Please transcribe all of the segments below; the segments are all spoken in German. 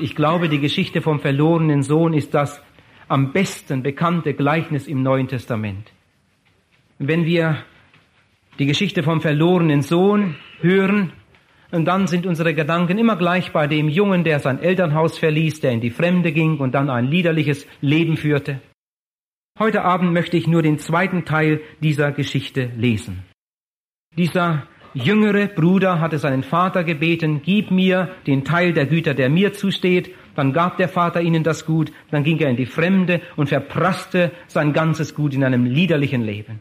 Ich glaube, die Geschichte vom verlorenen Sohn ist das am besten bekannte Gleichnis im Neuen Testament. Wenn wir die Geschichte vom verlorenen Sohn hören, und dann sind unsere Gedanken immer gleich bei dem Jungen, der sein Elternhaus verließ, der in die Fremde ging und dann ein liederliches Leben führte. Heute Abend möchte ich nur den zweiten Teil dieser Geschichte lesen. Dieser jüngere Bruder hatte seinen Vater gebeten, gib mir den Teil der Güter, der mir zusteht. Dann gab der Vater ihnen das Gut, dann ging er in die Fremde und verprasste sein ganzes Gut in einem liederlichen Leben.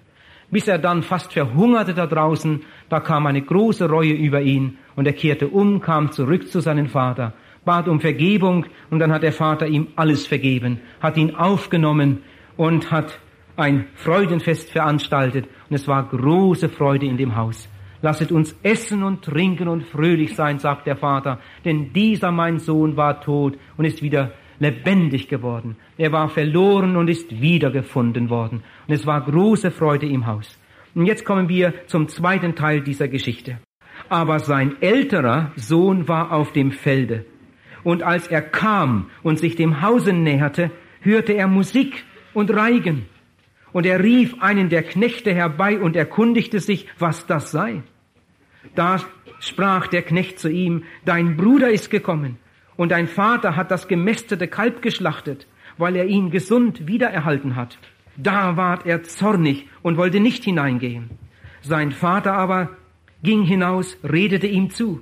Bis er dann fast verhungerte da draußen, da kam eine große Reue über ihn und er kehrte um, kam zurück zu seinem Vater, bat um Vergebung und dann hat der Vater ihm alles vergeben, hat ihn aufgenommen und hat ein Freudenfest veranstaltet und es war große Freude in dem Haus. Lasset uns essen und trinken und fröhlich sein, sagt der Vater, denn dieser mein Sohn war tot und ist wieder lebendig geworden. Er war verloren und ist wiedergefunden worden. Und es war große Freude im Haus. Und jetzt kommen wir zum zweiten Teil dieser Geschichte. Aber sein älterer Sohn war auf dem Felde. Und als er kam und sich dem Hause näherte, hörte er Musik und Reigen. Und er rief einen der Knechte herbei und erkundigte sich, was das sei. Da sprach der Knecht zu ihm, dein Bruder ist gekommen und dein Vater hat das gemästete Kalb geschlachtet, weil er ihn gesund wiedererhalten hat. Da ward er zornig und wollte nicht hineingehen. Sein Vater aber ging hinaus, redete ihm zu.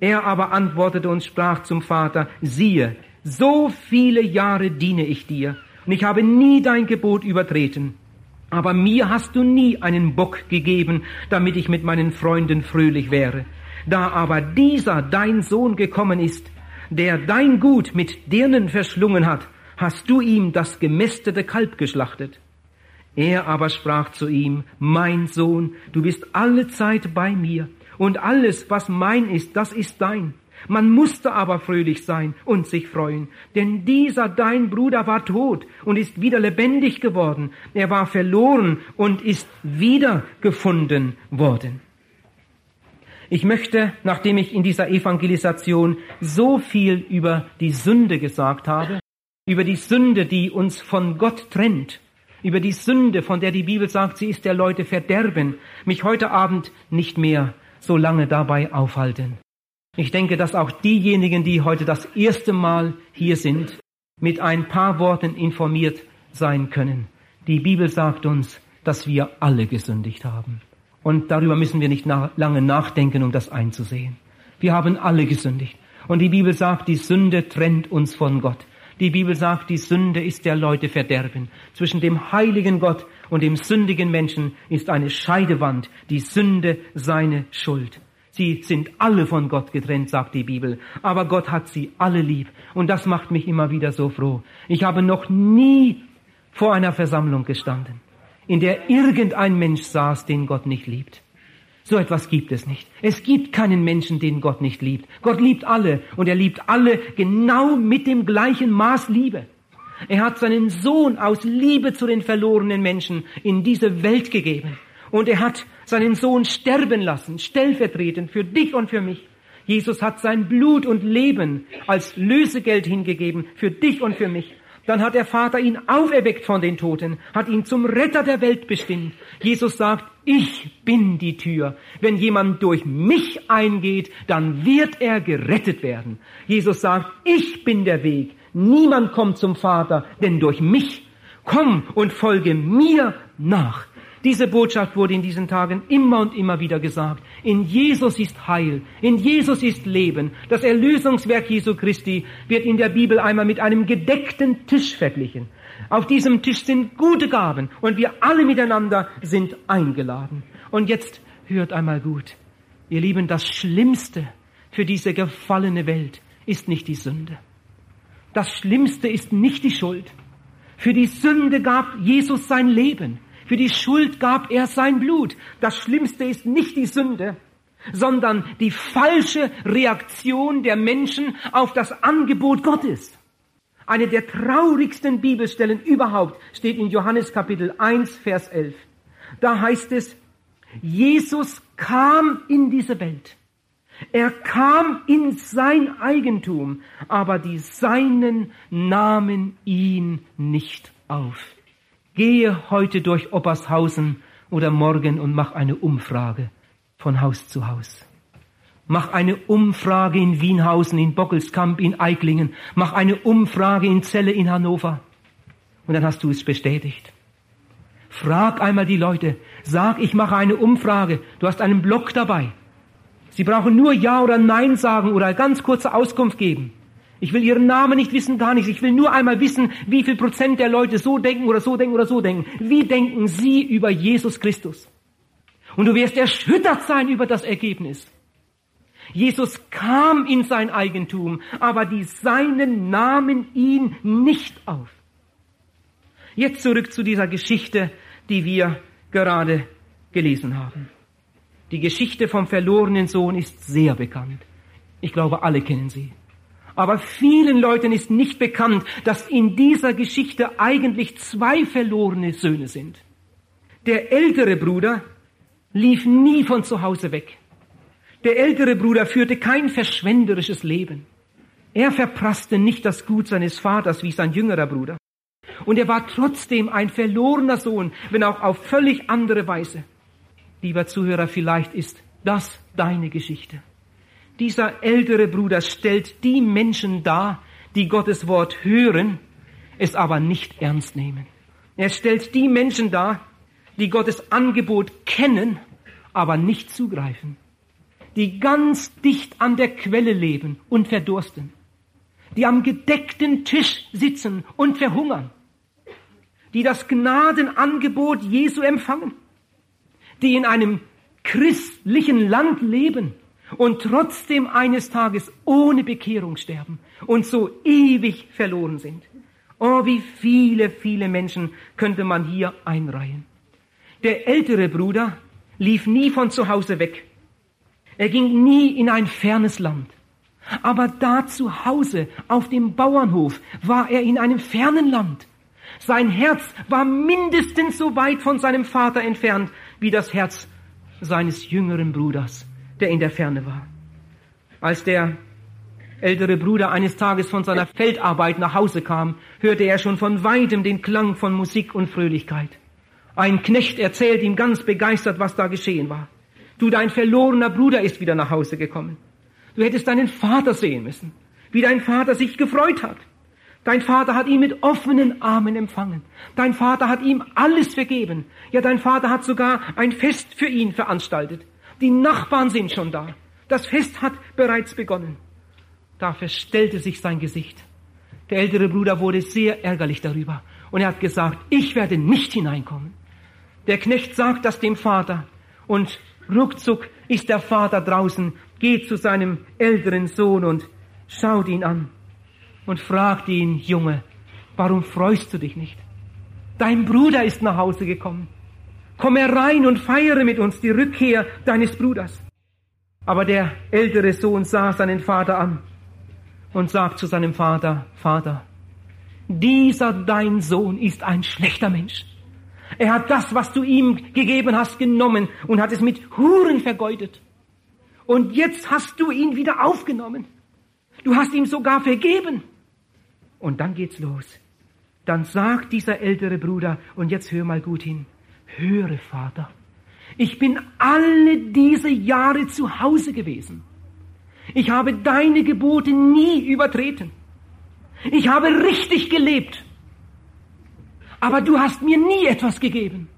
Er aber antwortete und sprach zum Vater, siehe, so viele Jahre diene ich dir und ich habe nie dein Gebot übertreten. Aber mir hast du nie einen Bock gegeben, damit ich mit meinen Freunden fröhlich wäre. Da aber dieser dein Sohn gekommen ist, der dein Gut mit Dirnen verschlungen hat, hast du ihm das gemästete Kalb geschlachtet. Er aber sprach zu ihm, mein Sohn, du bist alle Zeit bei mir, und alles, was mein ist, das ist dein. Man musste aber fröhlich sein und sich freuen, denn dieser dein Bruder war tot und ist wieder lebendig geworden. Er war verloren und ist wieder gefunden worden. Ich möchte, nachdem ich in dieser Evangelisation so viel über die Sünde gesagt habe, über die Sünde, die uns von Gott trennt, über die Sünde, von der die Bibel sagt, sie ist der Leute Verderben, mich heute Abend nicht mehr so lange dabei aufhalten. Ich denke, dass auch diejenigen, die heute das erste Mal hier sind, mit ein paar Worten informiert sein können. Die Bibel sagt uns, dass wir alle gesündigt haben. Und darüber müssen wir nicht nach, lange nachdenken, um das einzusehen. Wir haben alle gesündigt. Und die Bibel sagt, die Sünde trennt uns von Gott. Die Bibel sagt, die Sünde ist der Leute Verderben. Zwischen dem heiligen Gott und dem sündigen Menschen ist eine Scheidewand, die Sünde seine Schuld. Sie sind alle von Gott getrennt, sagt die Bibel. Aber Gott hat sie alle lieb. Und das macht mich immer wieder so froh. Ich habe noch nie vor einer Versammlung gestanden, in der irgendein Mensch saß, den Gott nicht liebt. So etwas gibt es nicht. Es gibt keinen Menschen, den Gott nicht liebt. Gott liebt alle und er liebt alle genau mit dem gleichen Maß Liebe. Er hat seinen Sohn aus Liebe zu den verlorenen Menschen in diese Welt gegeben. Und er hat seinen Sohn sterben lassen, stellvertretend für dich und für mich. Jesus hat sein Blut und Leben als Lösegeld hingegeben für dich und für mich. Dann hat der Vater ihn auferweckt von den Toten, hat ihn zum Retter der Welt bestimmt. Jesus sagt, ich bin die Tür. Wenn jemand durch mich eingeht, dann wird er gerettet werden. Jesus sagt, ich bin der Weg. Niemand kommt zum Vater, denn durch mich. Komm und folge mir nach. Diese Botschaft wurde in diesen Tagen immer und immer wieder gesagt. In Jesus ist Heil, in Jesus ist Leben. Das Erlösungswerk Jesu Christi wird in der Bibel einmal mit einem gedeckten Tisch verglichen. Auf diesem Tisch sind gute Gaben und wir alle miteinander sind eingeladen. Und jetzt hört einmal gut. Ihr Lieben, das Schlimmste für diese gefallene Welt ist nicht die Sünde. Das Schlimmste ist nicht die Schuld. Für die Sünde gab Jesus sein Leben. Für die Schuld gab er sein Blut. Das Schlimmste ist nicht die Sünde, sondern die falsche Reaktion der Menschen auf das Angebot Gottes. Eine der traurigsten Bibelstellen überhaupt steht in Johannes Kapitel 1, Vers 11. Da heißt es, Jesus kam in diese Welt. Er kam in sein Eigentum, aber die Seinen nahmen ihn nicht auf. Gehe heute durch Oppershausen oder morgen und mach eine Umfrage von Haus zu Haus. Mach eine Umfrage in Wienhausen, in Bockelskamp, in Eiklingen. Mach eine Umfrage in Celle in Hannover. Und dann hast du es bestätigt. Frag einmal die Leute. Sag, ich mache eine Umfrage. Du hast einen Block dabei. Sie brauchen nur Ja oder Nein sagen oder ganz kurze Auskunft geben. Ich will Ihren Namen nicht wissen, gar nichts. Ich will nur einmal wissen, wie viel Prozent der Leute so denken oder so denken oder so denken. Wie denken Sie über Jesus Christus? Und du wirst erschüttert sein über das Ergebnis. Jesus kam in sein Eigentum, aber die Seinen nahmen ihn nicht auf. Jetzt zurück zu dieser Geschichte, die wir gerade gelesen haben. Die Geschichte vom verlorenen Sohn ist sehr bekannt. Ich glaube, alle kennen sie. Aber vielen Leuten ist nicht bekannt, dass in dieser Geschichte eigentlich zwei verlorene Söhne sind. Der ältere Bruder lief nie von zu Hause weg. Der ältere Bruder führte kein verschwenderisches Leben. Er verprasste nicht das Gut seines Vaters wie sein jüngerer Bruder. Und er war trotzdem ein verlorener Sohn, wenn auch auf völlig andere Weise. Lieber Zuhörer, vielleicht ist das deine Geschichte. Dieser ältere Bruder stellt die Menschen dar, die Gottes Wort hören, es aber nicht ernst nehmen. Er stellt die Menschen dar, die Gottes Angebot kennen, aber nicht zugreifen. Die ganz dicht an der Quelle leben und verdursten, die am gedeckten Tisch sitzen und verhungern, die das Gnadenangebot Jesu empfangen, die in einem christlichen Land leben und trotzdem eines Tages ohne Bekehrung sterben und so ewig verloren sind. Oh, wie viele, viele Menschen könnte man hier einreihen. Der ältere Bruder lief nie von zu Hause weg, er ging nie in ein fernes Land. Aber da zu Hause auf dem Bauernhof war er in einem fernen Land. Sein Herz war mindestens so weit von seinem Vater entfernt wie das Herz seines jüngeren Bruders, der in der Ferne war. Als der ältere Bruder eines Tages von seiner Feldarbeit nach Hause kam, hörte er schon von weitem den Klang von Musik und Fröhlichkeit. Ein Knecht erzählt ihm ganz begeistert, was da geschehen war. Du, dein verlorener Bruder ist wieder nach Hause gekommen. Du hättest deinen Vater sehen müssen, wie dein Vater sich gefreut hat. Dein Vater hat ihn mit offenen Armen empfangen. Dein Vater hat ihm alles vergeben. Ja, dein Vater hat sogar ein Fest für ihn veranstaltet. Die Nachbarn sind schon da. Das Fest hat bereits begonnen. Da verstellte sich sein Gesicht. Der ältere Bruder wurde sehr ärgerlich darüber und er hat gesagt, ich werde nicht hineinkommen. Der Knecht sagt das dem Vater und Ruckzuck ist der Vater draußen, geht zu seinem älteren Sohn und schaut ihn an und fragt ihn, Junge, warum freust du dich nicht? Dein Bruder ist nach Hause gekommen. Komm herein und feiere mit uns die Rückkehr deines Bruders. Aber der ältere Sohn sah seinen Vater an und sagt zu seinem Vater, Vater, dieser dein Sohn ist ein schlechter Mensch. Er hat das, was du ihm gegeben hast, genommen und hat es mit Huren vergeudet. Und jetzt hast du ihn wieder aufgenommen. Du hast ihm sogar vergeben. Und dann geht's los. Dann sagt dieser ältere Bruder, und jetzt hör mal gut hin, höre Vater, ich bin alle diese Jahre zu Hause gewesen. Ich habe deine Gebote nie übertreten. Ich habe richtig gelebt aber du hast mir nie etwas gegeben.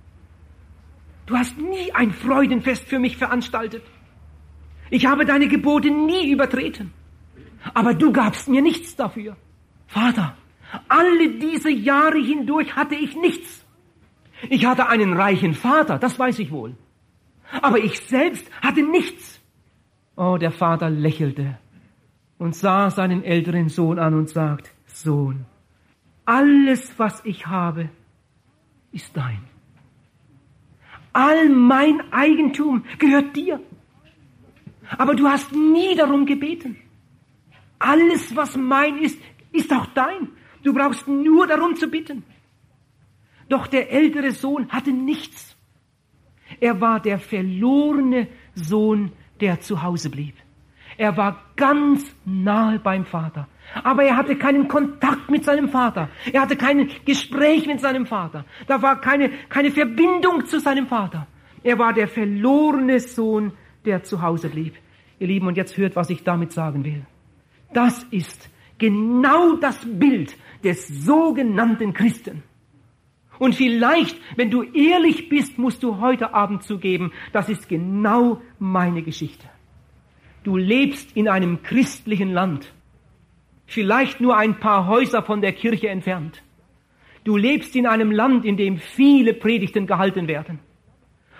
Du hast nie ein Freudenfest für mich veranstaltet. Ich habe deine Gebote nie übertreten. Aber du gabst mir nichts dafür. Vater, alle diese Jahre hindurch hatte ich nichts. Ich hatte einen reichen Vater, das weiß ich wohl. Aber ich selbst hatte nichts. Oh, der Vater lächelte und sah seinen älteren Sohn an und sagt, Sohn, alles, was ich habe, ist dein. All mein Eigentum gehört dir. Aber du hast nie darum gebeten. Alles, was mein ist, ist auch dein. Du brauchst nur darum zu bitten. Doch der ältere Sohn hatte nichts. Er war der verlorene Sohn, der zu Hause blieb. Er war ganz nahe beim Vater. Aber er hatte keinen Kontakt mit seinem Vater. Er hatte kein Gespräch mit seinem Vater. Da war keine, keine Verbindung zu seinem Vater. Er war der verlorene Sohn, der zu Hause blieb. Ihr Lieben, und jetzt hört, was ich damit sagen will. Das ist genau das Bild des sogenannten Christen. Und vielleicht, wenn du ehrlich bist, musst du heute Abend zugeben, das ist genau meine Geschichte. Du lebst in einem christlichen Land, vielleicht nur ein paar Häuser von der Kirche entfernt. Du lebst in einem Land, in dem viele Predigten gehalten werden.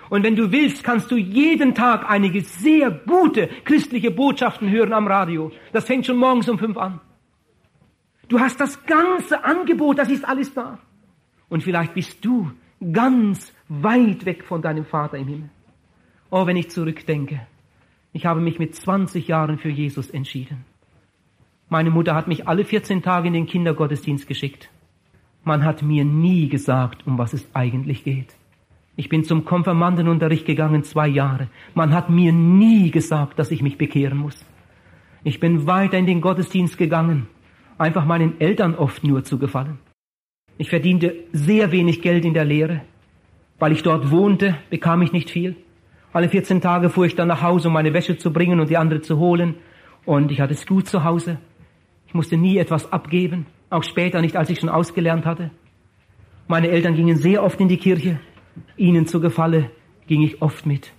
Und wenn du willst, kannst du jeden Tag einige sehr gute christliche Botschaften hören am Radio. Das fängt schon morgens um fünf an. Du hast das ganze Angebot, das ist alles da. Und vielleicht bist du ganz weit weg von deinem Vater im Himmel. Oh, wenn ich zurückdenke. Ich habe mich mit 20 Jahren für Jesus entschieden. Meine Mutter hat mich alle 14 Tage in den Kindergottesdienst geschickt. Man hat mir nie gesagt, um was es eigentlich geht. Ich bin zum Konfirmandenunterricht gegangen, zwei Jahre. Man hat mir nie gesagt, dass ich mich bekehren muss. Ich bin weiter in den Gottesdienst gegangen, einfach meinen Eltern oft nur zu gefallen. Ich verdiente sehr wenig Geld in der Lehre. Weil ich dort wohnte, bekam ich nicht viel. Alle 14 Tage fuhr ich dann nach Hause, um meine Wäsche zu bringen und die andere zu holen. Und ich hatte es gut zu Hause. Ich musste nie etwas abgeben, auch später nicht, als ich schon ausgelernt hatte. Meine Eltern gingen sehr oft in die Kirche. Ihnen zu Gefalle ging ich oft mit.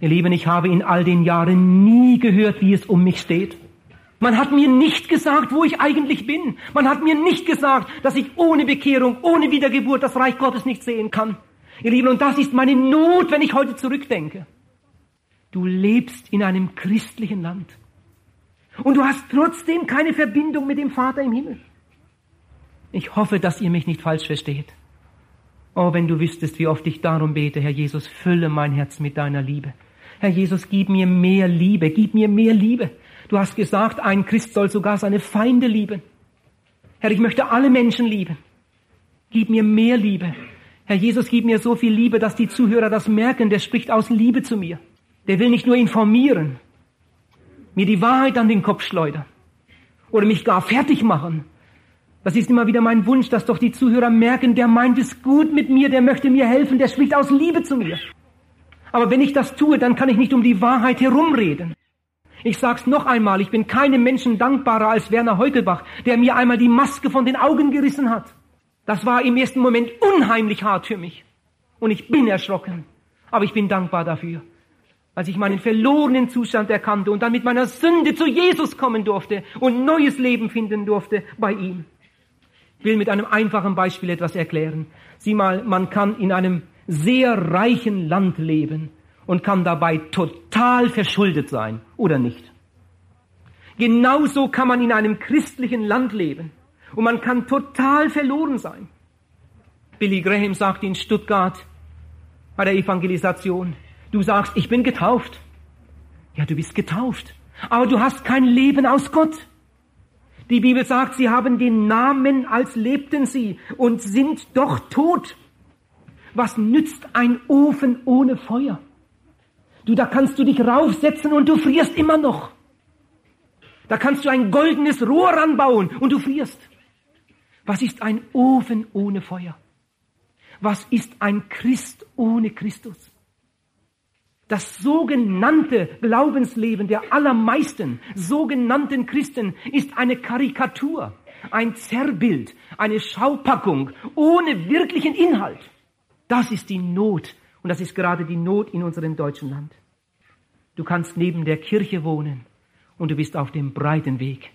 Ihr Lieben, ich habe in all den Jahren nie gehört, wie es um mich steht. Man hat mir nicht gesagt, wo ich eigentlich bin. Man hat mir nicht gesagt, dass ich ohne Bekehrung, ohne Wiedergeburt das Reich Gottes nicht sehen kann. Ihr Lieben, und das ist meine Not, wenn ich heute zurückdenke. Du lebst in einem christlichen Land. Und du hast trotzdem keine Verbindung mit dem Vater im Himmel. Ich hoffe, dass ihr mich nicht falsch versteht. Oh, wenn du wüsstest, wie oft ich darum bete, Herr Jesus, fülle mein Herz mit deiner Liebe. Herr Jesus, gib mir mehr Liebe, gib mir mehr Liebe. Du hast gesagt, ein Christ soll sogar seine Feinde lieben. Herr, ich möchte alle Menschen lieben. Gib mir mehr Liebe. Herr Jesus, gib mir so viel Liebe, dass die Zuhörer das merken, der spricht aus Liebe zu mir. Der will nicht nur informieren, mir die Wahrheit an den Kopf schleudern oder mich gar fertig machen. Das ist immer wieder mein Wunsch, dass doch die Zuhörer merken, der meint es gut mit mir, der möchte mir helfen, der spricht aus Liebe zu mir. Aber wenn ich das tue, dann kann ich nicht um die Wahrheit herumreden. Ich sag's noch einmal, ich bin keinem Menschen dankbarer als Werner Heugelbach, der mir einmal die Maske von den Augen gerissen hat. Das war im ersten Moment unheimlich hart für mich. Und ich bin erschrocken. Aber ich bin dankbar dafür. Als ich meinen verlorenen Zustand erkannte und dann mit meiner Sünde zu Jesus kommen durfte und neues Leben finden durfte bei ihm. Ich will mit einem einfachen Beispiel etwas erklären. Sieh mal, man kann in einem sehr reichen Land leben und kann dabei total verschuldet sein oder nicht. Genauso kann man in einem christlichen Land leben und man kann total verloren sein. Billy Graham sagt in Stuttgart bei der Evangelisation, du sagst, ich bin getauft. Ja, du bist getauft, aber du hast kein Leben aus Gott. Die Bibel sagt, sie haben den Namen, als lebten sie und sind doch tot. Was nützt ein Ofen ohne Feuer? Du, da kannst du dich raufsetzen und du frierst immer noch. Da kannst du ein goldenes Rohr ranbauen und du frierst. Was ist ein Ofen ohne Feuer? Was ist ein Christ ohne Christus? Das sogenannte Glaubensleben der allermeisten sogenannten Christen ist eine Karikatur, ein Zerrbild, eine Schaupackung ohne wirklichen Inhalt. Das ist die Not und das ist gerade die Not in unserem deutschen Land. Du kannst neben der Kirche wohnen und du bist auf dem breiten Weg.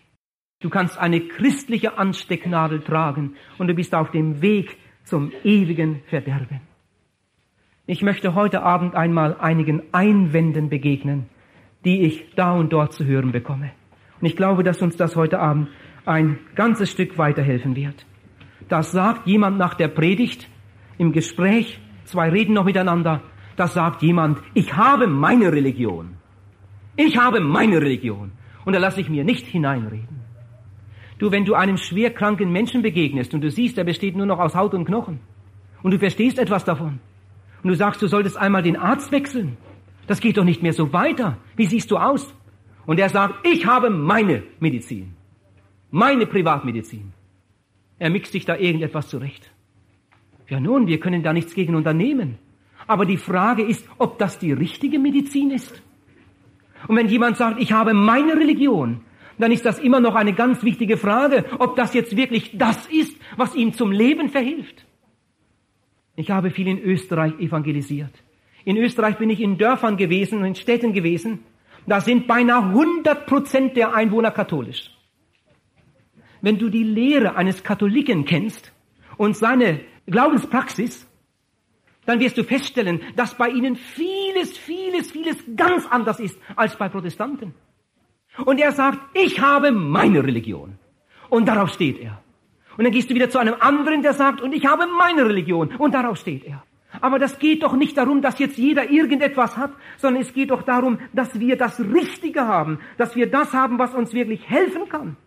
Du kannst eine christliche Anstecknadel tragen und du bist auf dem Weg zum ewigen Verderben. Ich möchte heute Abend einmal einigen Einwänden begegnen, die ich da und dort zu hören bekomme. Und ich glaube, dass uns das heute Abend ein ganzes Stück weiterhelfen wird. Das sagt jemand nach der Predigt im Gespräch Zwei reden noch miteinander. Da sagt jemand, ich habe meine Religion. Ich habe meine Religion. Und da lasse ich mir nicht hineinreden. Du, wenn du einem schwerkranken Menschen begegnest und du siehst, er besteht nur noch aus Haut und Knochen und du verstehst etwas davon und du sagst, du solltest einmal den Arzt wechseln. Das geht doch nicht mehr so weiter. Wie siehst du aus? Und er sagt, ich habe meine Medizin. Meine Privatmedizin. Er mixt sich da irgendetwas zurecht. Ja nun, wir können da nichts gegen unternehmen. Aber die Frage ist, ob das die richtige Medizin ist. Und wenn jemand sagt, ich habe meine Religion, dann ist das immer noch eine ganz wichtige Frage, ob das jetzt wirklich das ist, was ihm zum Leben verhilft. Ich habe viel in Österreich evangelisiert. In Österreich bin ich in Dörfern gewesen, in Städten gewesen. Da sind beinahe 100 Prozent der Einwohner katholisch. Wenn du die Lehre eines Katholiken kennst und seine Glaubenspraxis, dann wirst du feststellen, dass bei ihnen vieles, vieles, vieles ganz anders ist als bei Protestanten. Und er sagt, ich habe meine Religion. Und darauf steht er. Und dann gehst du wieder zu einem anderen, der sagt, und ich habe meine Religion. Und darauf steht er. Aber das geht doch nicht darum, dass jetzt jeder irgendetwas hat, sondern es geht doch darum, dass wir das Richtige haben, dass wir das haben, was uns wirklich helfen kann.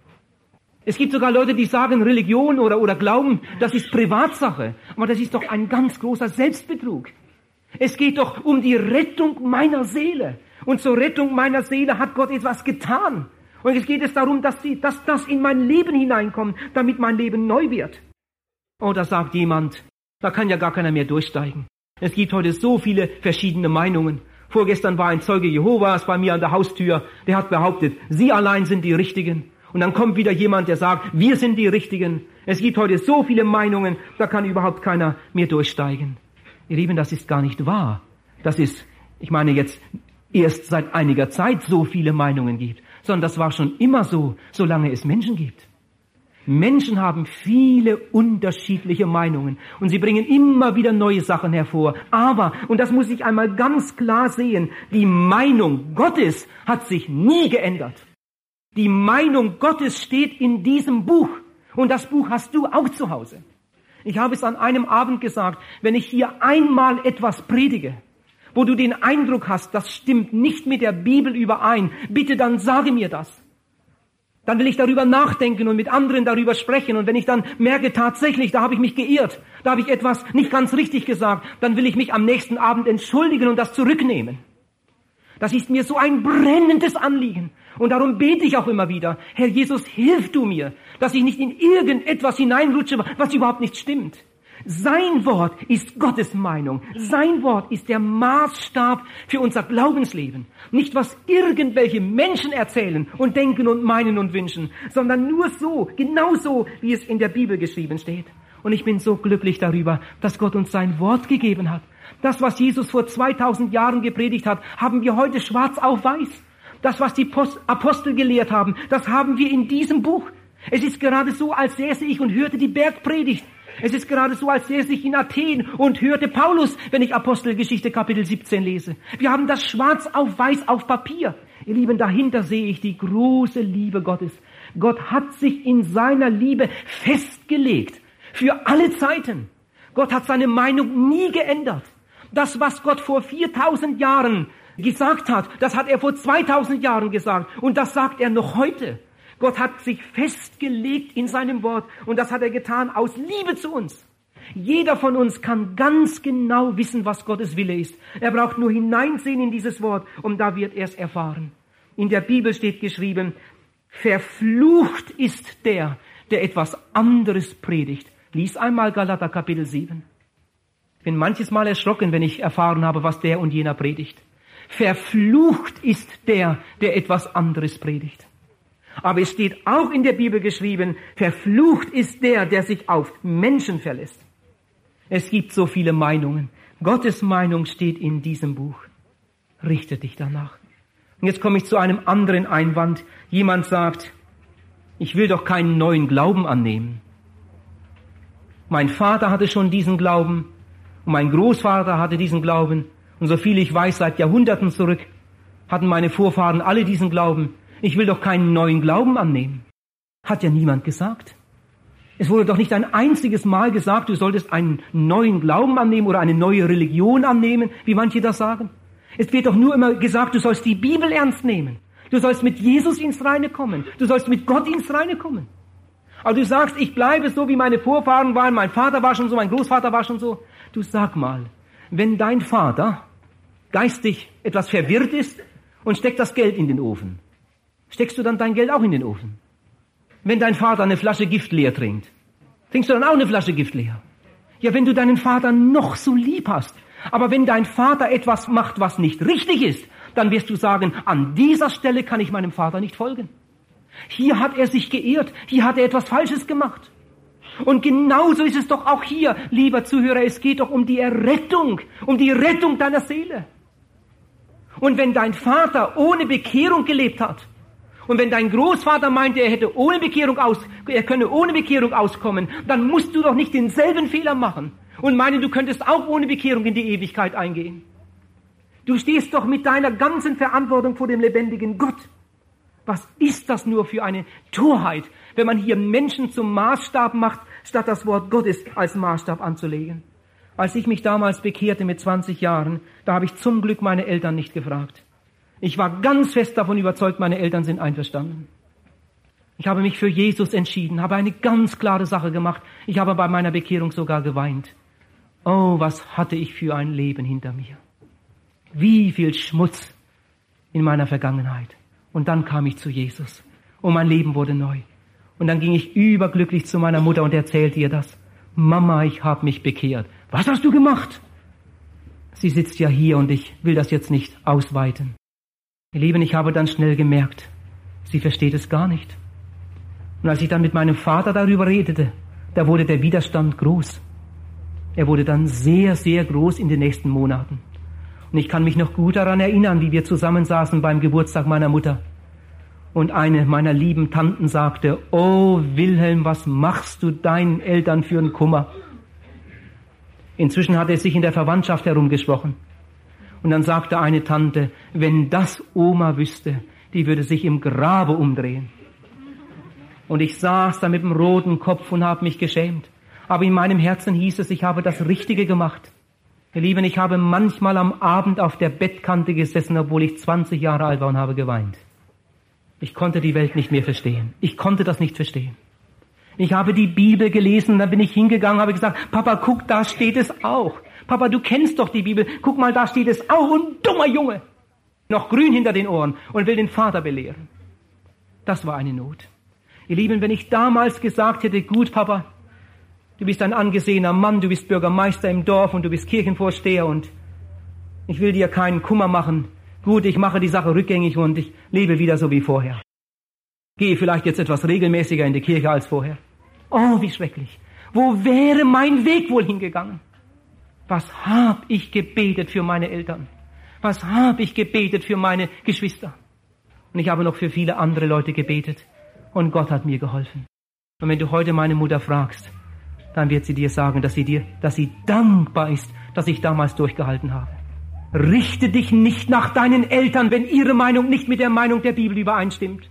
Es gibt sogar Leute, die sagen, Religion oder, oder Glauben, das ist Privatsache. Aber das ist doch ein ganz großer Selbstbetrug. Es geht doch um die Rettung meiner Seele. Und zur Rettung meiner Seele hat Gott etwas getan. Und es geht es darum, dass, die, dass das in mein Leben hineinkommt, damit mein Leben neu wird. Oh, da sagt jemand, da kann ja gar keiner mehr durchsteigen. Es gibt heute so viele verschiedene Meinungen. Vorgestern war ein Zeuge Jehovas bei mir an der Haustür, der hat behauptet, Sie allein sind die Richtigen. Und dann kommt wieder jemand, der sagt, wir sind die Richtigen. Es gibt heute so viele Meinungen, da kann überhaupt keiner mehr durchsteigen. Ihr Lieben, das ist gar nicht wahr. Das ist, ich meine jetzt erst seit einiger Zeit so viele Meinungen gibt, sondern das war schon immer so, solange es Menschen gibt. Menschen haben viele unterschiedliche Meinungen und sie bringen immer wieder neue Sachen hervor. Aber, und das muss ich einmal ganz klar sehen, die Meinung Gottes hat sich nie geändert. Die Meinung Gottes steht in diesem Buch. Und das Buch hast du auch zu Hause. Ich habe es an einem Abend gesagt, wenn ich hier einmal etwas predige, wo du den Eindruck hast, das stimmt nicht mit der Bibel überein, bitte dann sage mir das. Dann will ich darüber nachdenken und mit anderen darüber sprechen. Und wenn ich dann merke, tatsächlich, da habe ich mich geirrt, da habe ich etwas nicht ganz richtig gesagt, dann will ich mich am nächsten Abend entschuldigen und das zurücknehmen. Das ist mir so ein brennendes Anliegen. Und darum bete ich auch immer wieder, Herr Jesus, hilf du mir, dass ich nicht in irgendetwas hineinrutsche, was überhaupt nicht stimmt. Sein Wort ist Gottes Meinung. Sein Wort ist der Maßstab für unser Glaubensleben. Nicht was irgendwelche Menschen erzählen und denken und meinen und wünschen, sondern nur so, genau so, wie es in der Bibel geschrieben steht. Und ich bin so glücklich darüber, dass Gott uns sein Wort gegeben hat. Das, was Jesus vor 2000 Jahren gepredigt hat, haben wir heute schwarz auf weiß. Das, was die Apostel gelehrt haben, das haben wir in diesem Buch. Es ist gerade so, als säße ich und hörte die Bergpredigt. Es ist gerade so, als säße ich in Athen und hörte Paulus, wenn ich Apostelgeschichte Kapitel 17 lese. Wir haben das schwarz auf weiß auf Papier. Ihr Lieben, dahinter sehe ich die große Liebe Gottes. Gott hat sich in seiner Liebe festgelegt. Für alle Zeiten. Gott hat seine Meinung nie geändert. Das, was Gott vor 4000 Jahren gesagt hat, das hat er vor 2000 Jahren gesagt und das sagt er noch heute. Gott hat sich festgelegt in seinem Wort und das hat er getan aus Liebe zu uns. Jeder von uns kann ganz genau wissen, was Gottes Wille ist. Er braucht nur hineinsehen in dieses Wort und da wird er es erfahren. In der Bibel steht geschrieben, verflucht ist der, der etwas anderes predigt. Lies einmal Galater Kapitel 7. Ich bin manches Mal erschrocken, wenn ich erfahren habe, was der und jener predigt. Verflucht ist der, der etwas anderes predigt. Aber es steht auch in der Bibel geschrieben, verflucht ist der, der sich auf Menschen verlässt. Es gibt so viele Meinungen. Gottes Meinung steht in diesem Buch. Richte dich danach. Und jetzt komme ich zu einem anderen Einwand. Jemand sagt, ich will doch keinen neuen Glauben annehmen. Mein Vater hatte schon diesen Glauben und mein Großvater hatte diesen Glauben und so viel ich weiß, seit Jahrhunderten zurück hatten meine Vorfahren alle diesen Glauben. Ich will doch keinen neuen Glauben annehmen. Hat ja niemand gesagt. Es wurde doch nicht ein einziges Mal gesagt, du solltest einen neuen Glauben annehmen oder eine neue Religion annehmen, wie manche das sagen. Es wird doch nur immer gesagt, du sollst die Bibel ernst nehmen. Du sollst mit Jesus ins Reine kommen. Du sollst mit Gott ins Reine kommen. Aber du sagst, ich bleibe so, wie meine Vorfahren waren. Mein Vater war schon so, mein Großvater war schon so. Du sag mal, wenn dein Vater geistig etwas verwirrt ist und steckt das Geld in den Ofen. steckst du dann dein Geld auch in den Ofen? Wenn dein Vater eine Flasche Gift leer trinkt, trinkst du dann auch eine Flasche Gift leer? Ja, wenn du deinen Vater noch so lieb hast, aber wenn dein Vater etwas macht, was nicht richtig ist, dann wirst du sagen, an dieser Stelle kann ich meinem Vater nicht folgen. Hier hat er sich geehrt, hier hat er etwas Falsches gemacht. Und genauso ist es doch auch hier, lieber Zuhörer, es geht doch um die Errettung, um die Rettung deiner Seele. Und wenn dein Vater ohne Bekehrung gelebt hat, und wenn dein Großvater meinte, er hätte ohne Bekehrung aus, er könne ohne Bekehrung auskommen, dann musst du doch nicht denselben Fehler machen und meinen, du könntest auch ohne Bekehrung in die Ewigkeit eingehen. Du stehst doch mit deiner ganzen Verantwortung vor dem lebendigen Gott. Was ist das nur für eine Torheit, wenn man hier Menschen zum Maßstab macht, statt das Wort Gottes als Maßstab anzulegen? Als ich mich damals bekehrte mit 20 Jahren, da habe ich zum Glück meine Eltern nicht gefragt. Ich war ganz fest davon überzeugt, meine Eltern sind einverstanden. Ich habe mich für Jesus entschieden, habe eine ganz klare Sache gemacht. Ich habe bei meiner Bekehrung sogar geweint. Oh, was hatte ich für ein Leben hinter mir. Wie viel Schmutz in meiner Vergangenheit. Und dann kam ich zu Jesus und mein Leben wurde neu. Und dann ging ich überglücklich zu meiner Mutter und erzählte ihr das. Mama, ich habe mich bekehrt. Was hast du gemacht? Sie sitzt ja hier und ich will das jetzt nicht ausweiten. Ihr Lieben, ich habe dann schnell gemerkt, sie versteht es gar nicht. Und als ich dann mit meinem Vater darüber redete, da wurde der Widerstand groß. Er wurde dann sehr, sehr groß in den nächsten Monaten. Und ich kann mich noch gut daran erinnern, wie wir zusammensaßen beim Geburtstag meiner Mutter. Und eine meiner lieben Tanten sagte, Oh Wilhelm, was machst du deinen Eltern für einen Kummer? Inzwischen hatte es sich in der Verwandtschaft herumgesprochen. Und dann sagte eine Tante, wenn das Oma wüsste, die würde sich im Grabe umdrehen. Und ich saß da mit dem roten Kopf und habe mich geschämt. Aber in meinem Herzen hieß es, ich habe das Richtige gemacht. Ihr Lieben, ich habe manchmal am Abend auf der Bettkante gesessen, obwohl ich 20 Jahre alt war und habe geweint. Ich konnte die Welt nicht mehr verstehen. Ich konnte das nicht verstehen. Ich habe die Bibel gelesen, dann bin ich hingegangen, habe gesagt, Papa, guck, da steht es auch. Papa, du kennst doch die Bibel. Guck mal, da steht es auch. Und dummer Junge. Noch grün hinter den Ohren und will den Vater belehren. Das war eine Not. Ihr Lieben, wenn ich damals gesagt hätte, gut, Papa, Du bist ein angesehener Mann, du bist Bürgermeister im Dorf und du bist Kirchenvorsteher und ich will dir keinen Kummer machen. Gut, ich mache die Sache rückgängig und ich lebe wieder so wie vorher. Gehe vielleicht jetzt etwas regelmäßiger in die Kirche als vorher. Oh, wie schrecklich. Wo wäre mein Weg wohl hingegangen? Was hab ich gebetet für meine Eltern? Was hab ich gebetet für meine Geschwister? Und ich habe noch für viele andere Leute gebetet. Und Gott hat mir geholfen. Und wenn du heute meine Mutter fragst, dann wird sie dir sagen, dass sie dir, dass sie dankbar ist, dass ich damals durchgehalten habe. Richte dich nicht nach deinen Eltern, wenn ihre Meinung nicht mit der Meinung der Bibel übereinstimmt.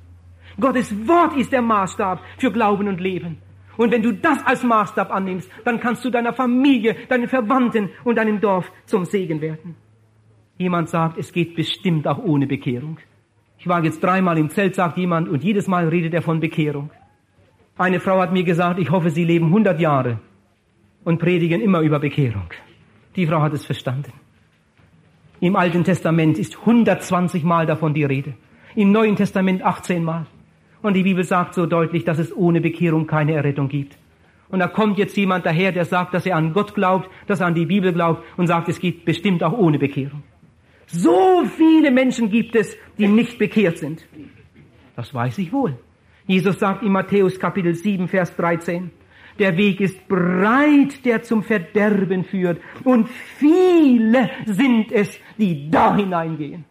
Gottes Wort ist der Maßstab für Glauben und Leben. Und wenn du das als Maßstab annimmst, dann kannst du deiner Familie, deinen Verwandten und deinem Dorf zum Segen werden. Jemand sagt, es geht bestimmt auch ohne Bekehrung. Ich war jetzt dreimal im Zelt, sagt jemand, und jedes Mal redet er von Bekehrung. Eine Frau hat mir gesagt, ich hoffe, Sie leben 100 Jahre und predigen immer über Bekehrung. Die Frau hat es verstanden. Im Alten Testament ist 120 Mal davon die Rede. Im Neuen Testament 18 Mal. Und die Bibel sagt so deutlich, dass es ohne Bekehrung keine Errettung gibt. Und da kommt jetzt jemand daher, der sagt, dass er an Gott glaubt, dass er an die Bibel glaubt und sagt, es geht bestimmt auch ohne Bekehrung. So viele Menschen gibt es, die nicht bekehrt sind. Das weiß ich wohl. Jesus sagt in Matthäus Kapitel 7, Vers 13, der Weg ist breit, der zum Verderben führt, und viele sind es, die da hineingehen.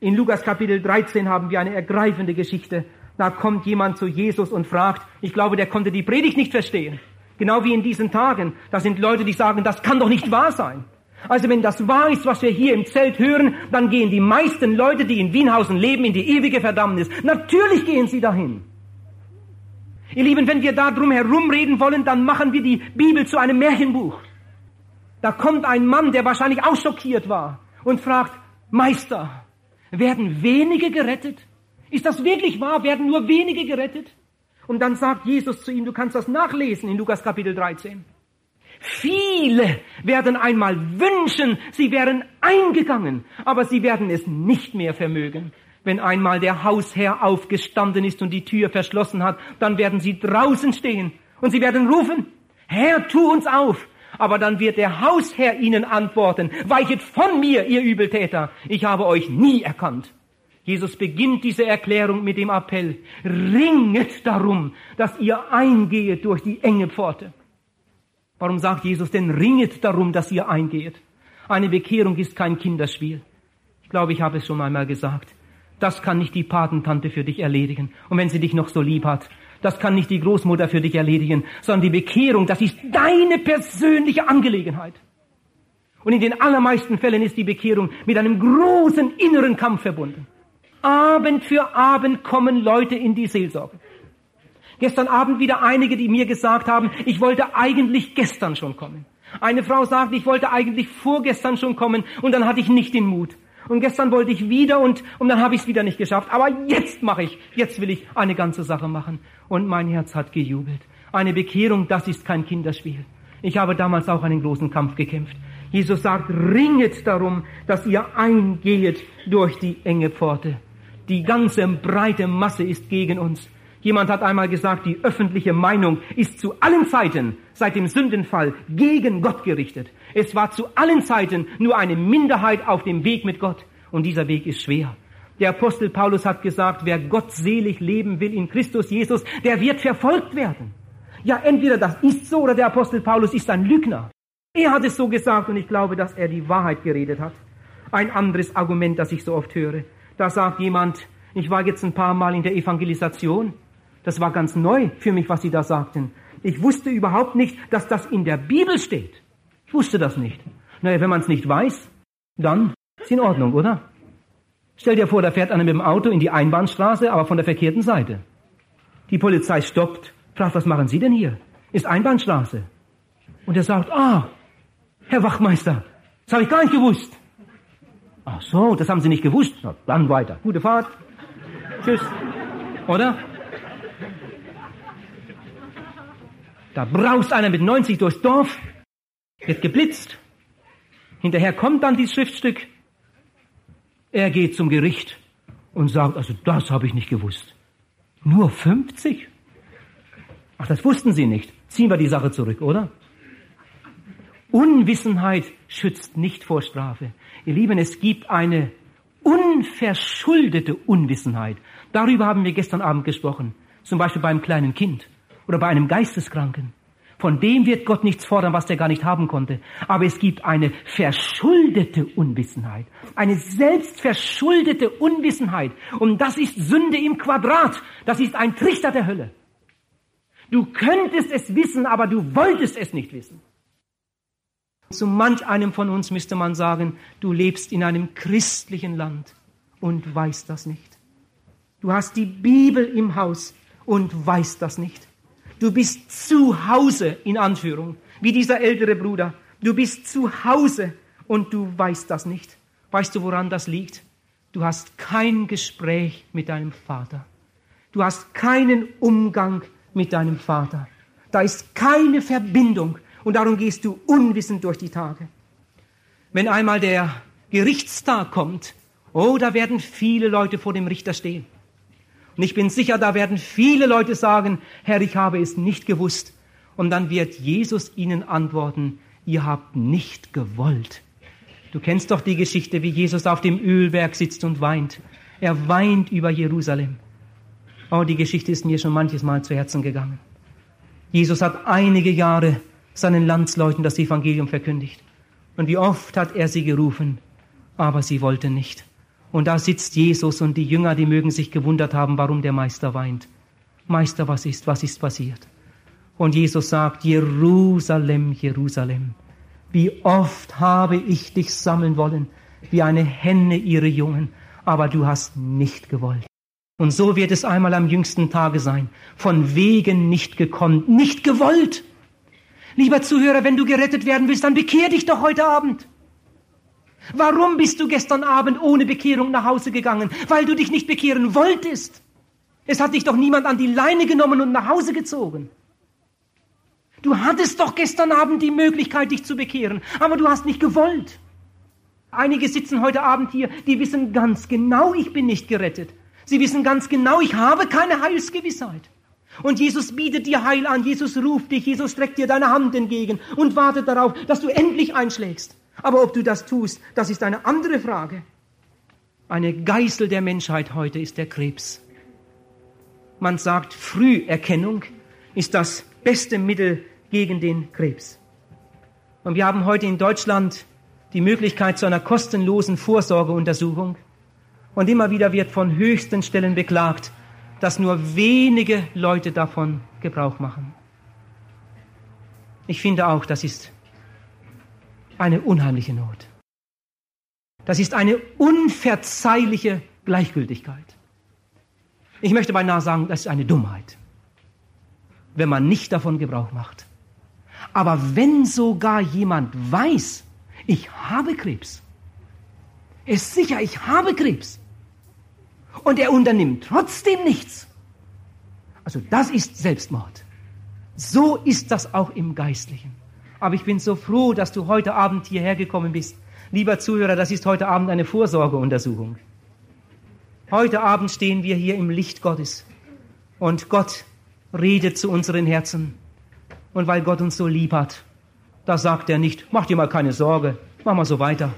In Lukas Kapitel 13 haben wir eine ergreifende Geschichte. Da kommt jemand zu Jesus und fragt, ich glaube, der konnte die Predigt nicht verstehen. Genau wie in diesen Tagen. Da sind Leute, die sagen, das kann doch nicht wahr sein. Also wenn das wahr ist, was wir hier im Zelt hören, dann gehen die meisten Leute, die in Wienhausen leben, in die ewige Verdammnis. Natürlich gehen sie dahin. Ihr Lieben, wenn wir da drum herum reden wollen, dann machen wir die Bibel zu einem Märchenbuch. Da kommt ein Mann, der wahrscheinlich auch schockiert war und fragt, Meister, werden wenige gerettet? Ist das wirklich wahr? Werden nur wenige gerettet? Und dann sagt Jesus zu ihm, du kannst das nachlesen in Lukas Kapitel 13. Viele werden einmal wünschen, sie wären eingegangen, aber sie werden es nicht mehr vermögen. Wenn einmal der Hausherr aufgestanden ist und die Tür verschlossen hat, dann werden sie draußen stehen und sie werden rufen, Herr, tu uns auf. Aber dann wird der Hausherr ihnen antworten, weichet von mir, ihr Übeltäter, ich habe euch nie erkannt. Jesus beginnt diese Erklärung mit dem Appell, ringet darum, dass ihr eingehet durch die enge Pforte. Warum sagt Jesus denn, ringet darum, dass ihr eingehet? Eine Bekehrung ist kein Kinderspiel. Ich glaube, ich habe es schon einmal gesagt. Das kann nicht die Patentante für dich erledigen. Und wenn sie dich noch so lieb hat, das kann nicht die Großmutter für dich erledigen, sondern die Bekehrung, das ist deine persönliche Angelegenheit. Und in den allermeisten Fällen ist die Bekehrung mit einem großen inneren Kampf verbunden. Abend für Abend kommen Leute in die Seelsorge. Gestern Abend wieder einige, die mir gesagt haben, ich wollte eigentlich gestern schon kommen. Eine Frau sagt, ich wollte eigentlich vorgestern schon kommen und dann hatte ich nicht den Mut. Und gestern wollte ich wieder und, und dann habe ich es wieder nicht geschafft. Aber jetzt mache ich, jetzt will ich eine ganze Sache machen. Und mein Herz hat gejubelt. Eine Bekehrung, das ist kein Kinderspiel. Ich habe damals auch einen großen Kampf gekämpft. Jesus sagt, ringet darum, dass ihr eingehet durch die enge Pforte. Die ganze breite Masse ist gegen uns. Jemand hat einmal gesagt, die öffentliche Meinung ist zu allen Zeiten seit dem Sündenfall gegen Gott gerichtet. Es war zu allen Zeiten nur eine Minderheit auf dem Weg mit Gott. Und dieser Weg ist schwer. Der Apostel Paulus hat gesagt, wer gottselig leben will in Christus Jesus, der wird verfolgt werden. Ja, entweder das ist so oder der Apostel Paulus ist ein Lügner. Er hat es so gesagt und ich glaube, dass er die Wahrheit geredet hat. Ein anderes Argument, das ich so oft höre. Da sagt jemand, ich war jetzt ein paar Mal in der Evangelisation. Das war ganz neu für mich, was Sie da sagten. Ich wusste überhaupt nicht, dass das in der Bibel steht. Ich wusste das nicht. Naja, wenn man es nicht weiß, dann ist in Ordnung, oder? Stell dir vor, da fährt einer mit dem Auto in die Einbahnstraße, aber von der verkehrten Seite. Die Polizei stoppt, fragt, was machen Sie denn hier? Ist Einbahnstraße. Und er sagt, ah, Herr Wachmeister, das habe ich gar nicht gewusst. Ach so, das haben Sie nicht gewusst. Na, dann weiter. Gute Fahrt. Tschüss. Oder? Da braust einer mit 90 durchs Dorf, wird geblitzt. Hinterher kommt dann dieses Schriftstück. Er geht zum Gericht und sagt, also das habe ich nicht gewusst. Nur 50? Ach, das wussten Sie nicht. Ziehen wir die Sache zurück, oder? Unwissenheit schützt nicht vor Strafe. Ihr Lieben, es gibt eine unverschuldete Unwissenheit. Darüber haben wir gestern Abend gesprochen. Zum Beispiel beim kleinen Kind oder bei einem Geisteskranken. Von dem wird Gott nichts fordern, was der gar nicht haben konnte. Aber es gibt eine verschuldete Unwissenheit. Eine selbstverschuldete Unwissenheit. Und das ist Sünde im Quadrat. Das ist ein Trichter der Hölle. Du könntest es wissen, aber du wolltest es nicht wissen. Zu manch einem von uns müsste man sagen, du lebst in einem christlichen Land und weißt das nicht. Du hast die Bibel im Haus und weißt das nicht. Du bist zu Hause, in Anführung, wie dieser ältere Bruder. Du bist zu Hause und du weißt das nicht. Weißt du, woran das liegt? Du hast kein Gespräch mit deinem Vater. Du hast keinen Umgang mit deinem Vater. Da ist keine Verbindung und darum gehst du unwissend durch die Tage. Wenn einmal der Gerichtstag kommt, oh, da werden viele Leute vor dem Richter stehen. Und ich bin sicher, da werden viele Leute sagen, Herr, ich habe es nicht gewusst. Und dann wird Jesus ihnen antworten, ihr habt nicht gewollt. Du kennst doch die Geschichte, wie Jesus auf dem Ölberg sitzt und weint. Er weint über Jerusalem. Oh, die Geschichte ist mir schon manches Mal zu Herzen gegangen. Jesus hat einige Jahre seinen Landsleuten das Evangelium verkündigt. Und wie oft hat er sie gerufen, aber sie wollten nicht. Und da sitzt Jesus und die Jünger, die mögen sich gewundert haben, warum der Meister weint. Meister, was ist, was ist passiert? Und Jesus sagt, Jerusalem, Jerusalem, wie oft habe ich dich sammeln wollen, wie eine Henne ihre Jungen, aber du hast nicht gewollt. Und so wird es einmal am jüngsten Tage sein, von Wegen nicht gekommen, nicht gewollt. Lieber Zuhörer, wenn du gerettet werden willst, dann bekehr dich doch heute Abend. Warum bist du gestern Abend ohne Bekehrung nach Hause gegangen? Weil du dich nicht bekehren wolltest. Es hat dich doch niemand an die Leine genommen und nach Hause gezogen. Du hattest doch gestern Abend die Möglichkeit, dich zu bekehren, aber du hast nicht gewollt. Einige sitzen heute Abend hier, die wissen ganz genau, ich bin nicht gerettet. Sie wissen ganz genau, ich habe keine Heilsgewissheit. Und Jesus bietet dir Heil an, Jesus ruft dich, Jesus streckt dir deine Hand entgegen und wartet darauf, dass du endlich einschlägst. Aber ob du das tust, das ist eine andere Frage. Eine Geißel der Menschheit heute ist der Krebs. Man sagt, Früherkennung ist das beste Mittel gegen den Krebs. Und wir haben heute in Deutschland die Möglichkeit zu einer kostenlosen Vorsorgeuntersuchung. Und immer wieder wird von höchsten Stellen beklagt, dass nur wenige Leute davon Gebrauch machen. Ich finde auch, das ist eine unheimliche Not. Das ist eine unverzeihliche Gleichgültigkeit. Ich möchte beinahe sagen, das ist eine Dummheit, wenn man nicht davon Gebrauch macht. Aber wenn sogar jemand weiß, ich habe Krebs, ist sicher, ich habe Krebs, und er unternimmt trotzdem nichts, also das ist Selbstmord. So ist das auch im Geistlichen. Aber ich bin so froh, dass du heute Abend hierher gekommen bist. Lieber Zuhörer, das ist heute Abend eine Vorsorgeuntersuchung. Heute Abend stehen wir hier im Licht Gottes und Gott redet zu unseren Herzen. Und weil Gott uns so lieb hat, da sagt er nicht, mach dir mal keine Sorge, mach mal so weiter.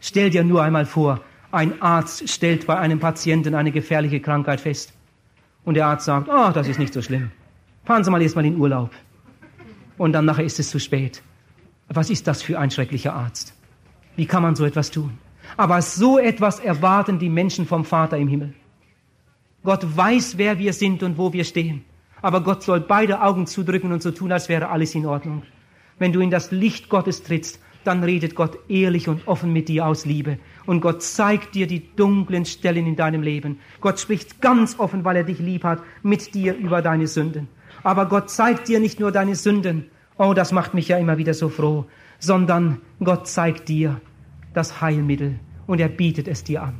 Stell dir nur einmal vor, ein Arzt stellt bei einem Patienten eine gefährliche Krankheit fest. Und der Arzt sagt, ah, oh, das ist nicht so schlimm. Fahren Sie mal erstmal in Urlaub. Und dann nachher ist es zu spät. Was ist das für ein schrecklicher Arzt? Wie kann man so etwas tun? Aber so etwas erwarten die Menschen vom Vater im Himmel. Gott weiß, wer wir sind und wo wir stehen. Aber Gott soll beide Augen zudrücken und so tun, als wäre alles in Ordnung. Wenn du in das Licht Gottes trittst, dann redet Gott ehrlich und offen mit dir aus Liebe. Und Gott zeigt dir die dunklen Stellen in deinem Leben. Gott spricht ganz offen, weil er dich lieb hat, mit dir über deine Sünden. Aber Gott zeigt dir nicht nur deine Sünden. Oh, das macht mich ja immer wieder so froh. Sondern Gott zeigt dir das Heilmittel und er bietet es dir an.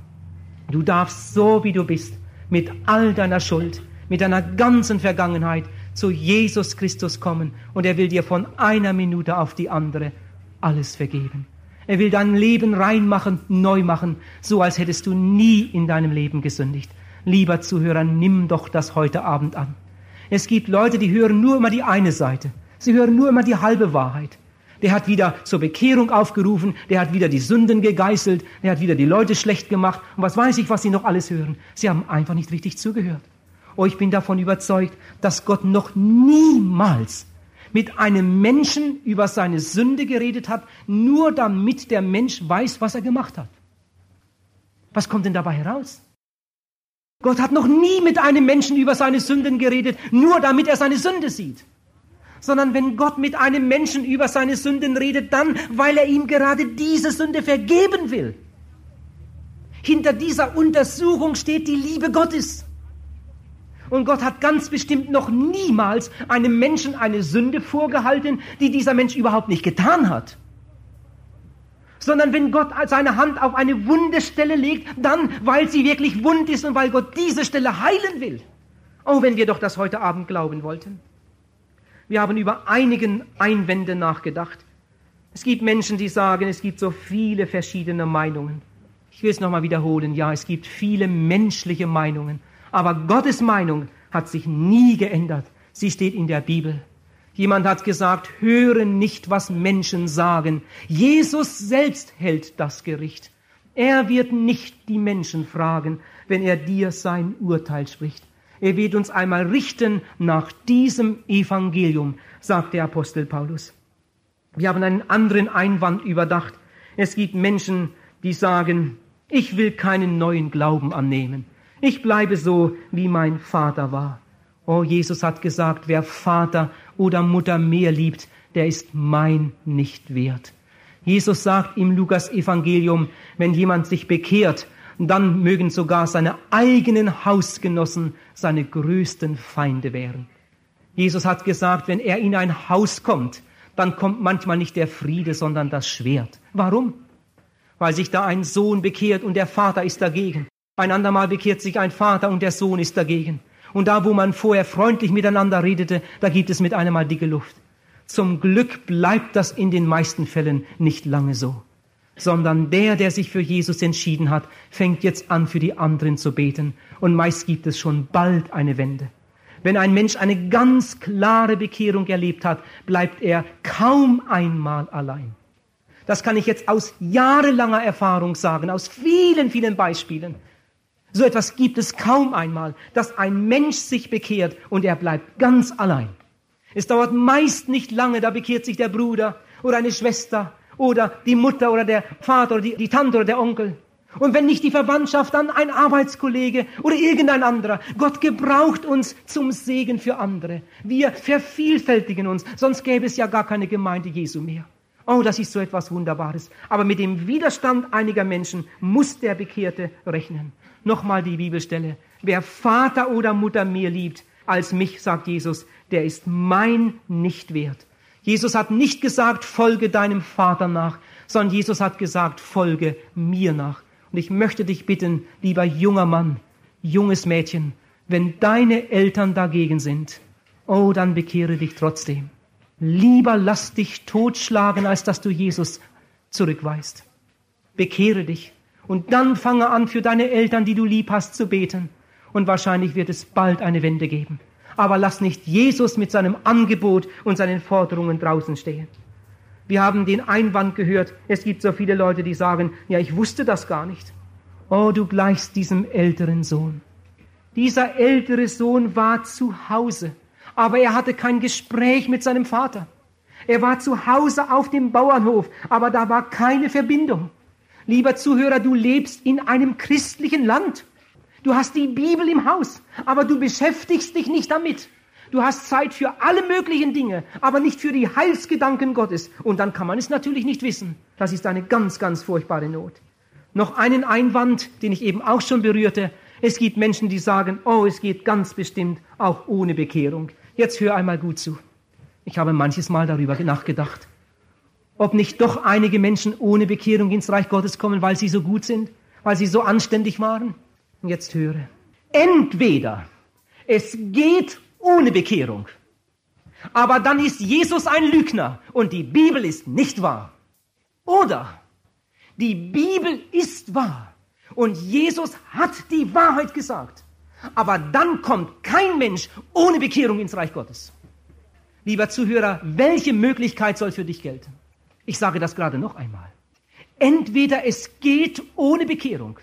Du darfst so, wie du bist, mit all deiner Schuld, mit deiner ganzen Vergangenheit zu Jesus Christus kommen und er will dir von einer Minute auf die andere alles vergeben. Er will dein Leben reinmachen, neu machen, so als hättest du nie in deinem Leben gesündigt. Lieber Zuhörer, nimm doch das heute Abend an. Es gibt Leute, die hören nur immer die eine Seite. Sie hören nur immer die halbe Wahrheit. Der hat wieder zur Bekehrung aufgerufen, der hat wieder die Sünden gegeißelt, der hat wieder die Leute schlecht gemacht und was weiß ich, was sie noch alles hören. Sie haben einfach nicht richtig zugehört. Oh, ich bin davon überzeugt, dass Gott noch niemals mit einem Menschen über seine Sünde geredet hat, nur damit der Mensch weiß, was er gemacht hat. Was kommt denn dabei heraus? Gott hat noch nie mit einem Menschen über seine Sünden geredet, nur damit er seine Sünde sieht. Sondern wenn Gott mit einem Menschen über seine Sünden redet, dann, weil er ihm gerade diese Sünde vergeben will. Hinter dieser Untersuchung steht die Liebe Gottes. Und Gott hat ganz bestimmt noch niemals einem Menschen eine Sünde vorgehalten, die dieser Mensch überhaupt nicht getan hat. Sondern wenn Gott seine Hand auf eine wunde Stelle legt, dann, weil sie wirklich wund ist und weil Gott diese Stelle heilen will. Oh, wenn wir doch das heute Abend glauben wollten. Wir haben über einigen Einwände nachgedacht. Es gibt Menschen, die sagen, es gibt so viele verschiedene Meinungen. Ich will es nochmal wiederholen. Ja, es gibt viele menschliche Meinungen. Aber Gottes Meinung hat sich nie geändert. Sie steht in der Bibel. Jemand hat gesagt, höre nicht, was Menschen sagen. Jesus selbst hält das Gericht. Er wird nicht die Menschen fragen, wenn er dir sein Urteil spricht. Er wird uns einmal richten nach diesem Evangelium, sagt der Apostel Paulus. Wir haben einen anderen Einwand überdacht. Es gibt Menschen, die sagen, ich will keinen neuen Glauben annehmen. Ich bleibe so, wie mein Vater war. Oh, Jesus hat gesagt, wer Vater oder Mutter mehr liebt, der ist mein nicht wert. Jesus sagt im Lukas Evangelium, wenn jemand sich bekehrt, dann mögen sogar seine eigenen Hausgenossen seine größten Feinde werden. Jesus hat gesagt, wenn er in ein Haus kommt, dann kommt manchmal nicht der Friede, sondern das Schwert. Warum? Weil sich da ein Sohn bekehrt und der Vater ist dagegen. Ein andermal bekehrt sich ein Vater und der Sohn ist dagegen. Und da, wo man vorher freundlich miteinander redete, da gibt es mit einem Mal dicke Luft. Zum Glück bleibt das in den meisten Fällen nicht lange so. sondern der, der sich für Jesus entschieden hat, fängt jetzt an, für die anderen zu beten. Und meist gibt es schon bald eine Wende. Wenn ein Mensch eine ganz klare Bekehrung erlebt hat, bleibt er kaum einmal allein. Das kann ich jetzt aus jahrelanger Erfahrung sagen, aus vielen, vielen Beispielen. So etwas gibt es kaum einmal, dass ein Mensch sich bekehrt und er bleibt ganz allein. Es dauert meist nicht lange, da bekehrt sich der Bruder oder eine Schwester oder die Mutter oder der Vater oder die, die Tante oder der Onkel. Und wenn nicht die Verwandtschaft, dann ein Arbeitskollege oder irgendein anderer. Gott gebraucht uns zum Segen für andere. Wir vervielfältigen uns, sonst gäbe es ja gar keine Gemeinde Jesu mehr. Oh, das ist so etwas Wunderbares. Aber mit dem Widerstand einiger Menschen muss der Bekehrte rechnen. Nochmal die Bibelstelle. Wer Vater oder Mutter mehr liebt als mich, sagt Jesus, der ist mein nicht wert. Jesus hat nicht gesagt, folge deinem Vater nach, sondern Jesus hat gesagt, folge mir nach. Und ich möchte dich bitten, lieber junger Mann, junges Mädchen, wenn deine Eltern dagegen sind, oh, dann bekehre dich trotzdem. Lieber lass dich totschlagen, als dass du Jesus zurückweist. Bekehre dich. Und dann fange an, für deine Eltern, die du lieb hast, zu beten. Und wahrscheinlich wird es bald eine Wende geben. Aber lass nicht Jesus mit seinem Angebot und seinen Forderungen draußen stehen. Wir haben den Einwand gehört, es gibt so viele Leute, die sagen, ja, ich wusste das gar nicht. Oh, du gleichst diesem älteren Sohn. Dieser ältere Sohn war zu Hause, aber er hatte kein Gespräch mit seinem Vater. Er war zu Hause auf dem Bauernhof, aber da war keine Verbindung. Lieber Zuhörer, du lebst in einem christlichen Land. Du hast die Bibel im Haus, aber du beschäftigst dich nicht damit. Du hast Zeit für alle möglichen Dinge, aber nicht für die Heilsgedanken Gottes. Und dann kann man es natürlich nicht wissen. Das ist eine ganz, ganz furchtbare Not. Noch einen Einwand, den ich eben auch schon berührte. Es gibt Menschen, die sagen, oh, es geht ganz bestimmt auch ohne Bekehrung. Jetzt hör einmal gut zu. Ich habe manches Mal darüber nachgedacht, ob nicht doch einige Menschen ohne Bekehrung ins Reich Gottes kommen, weil sie so gut sind, weil sie so anständig waren. Und jetzt höre. Entweder es geht ohne Bekehrung. Aber dann ist Jesus ein Lügner und die Bibel ist nicht wahr. Oder die Bibel ist wahr und Jesus hat die Wahrheit gesagt. Aber dann kommt kein Mensch ohne Bekehrung ins Reich Gottes. Lieber Zuhörer, welche Möglichkeit soll für dich gelten? Ich sage das gerade noch einmal. Entweder es geht ohne Bekehrung,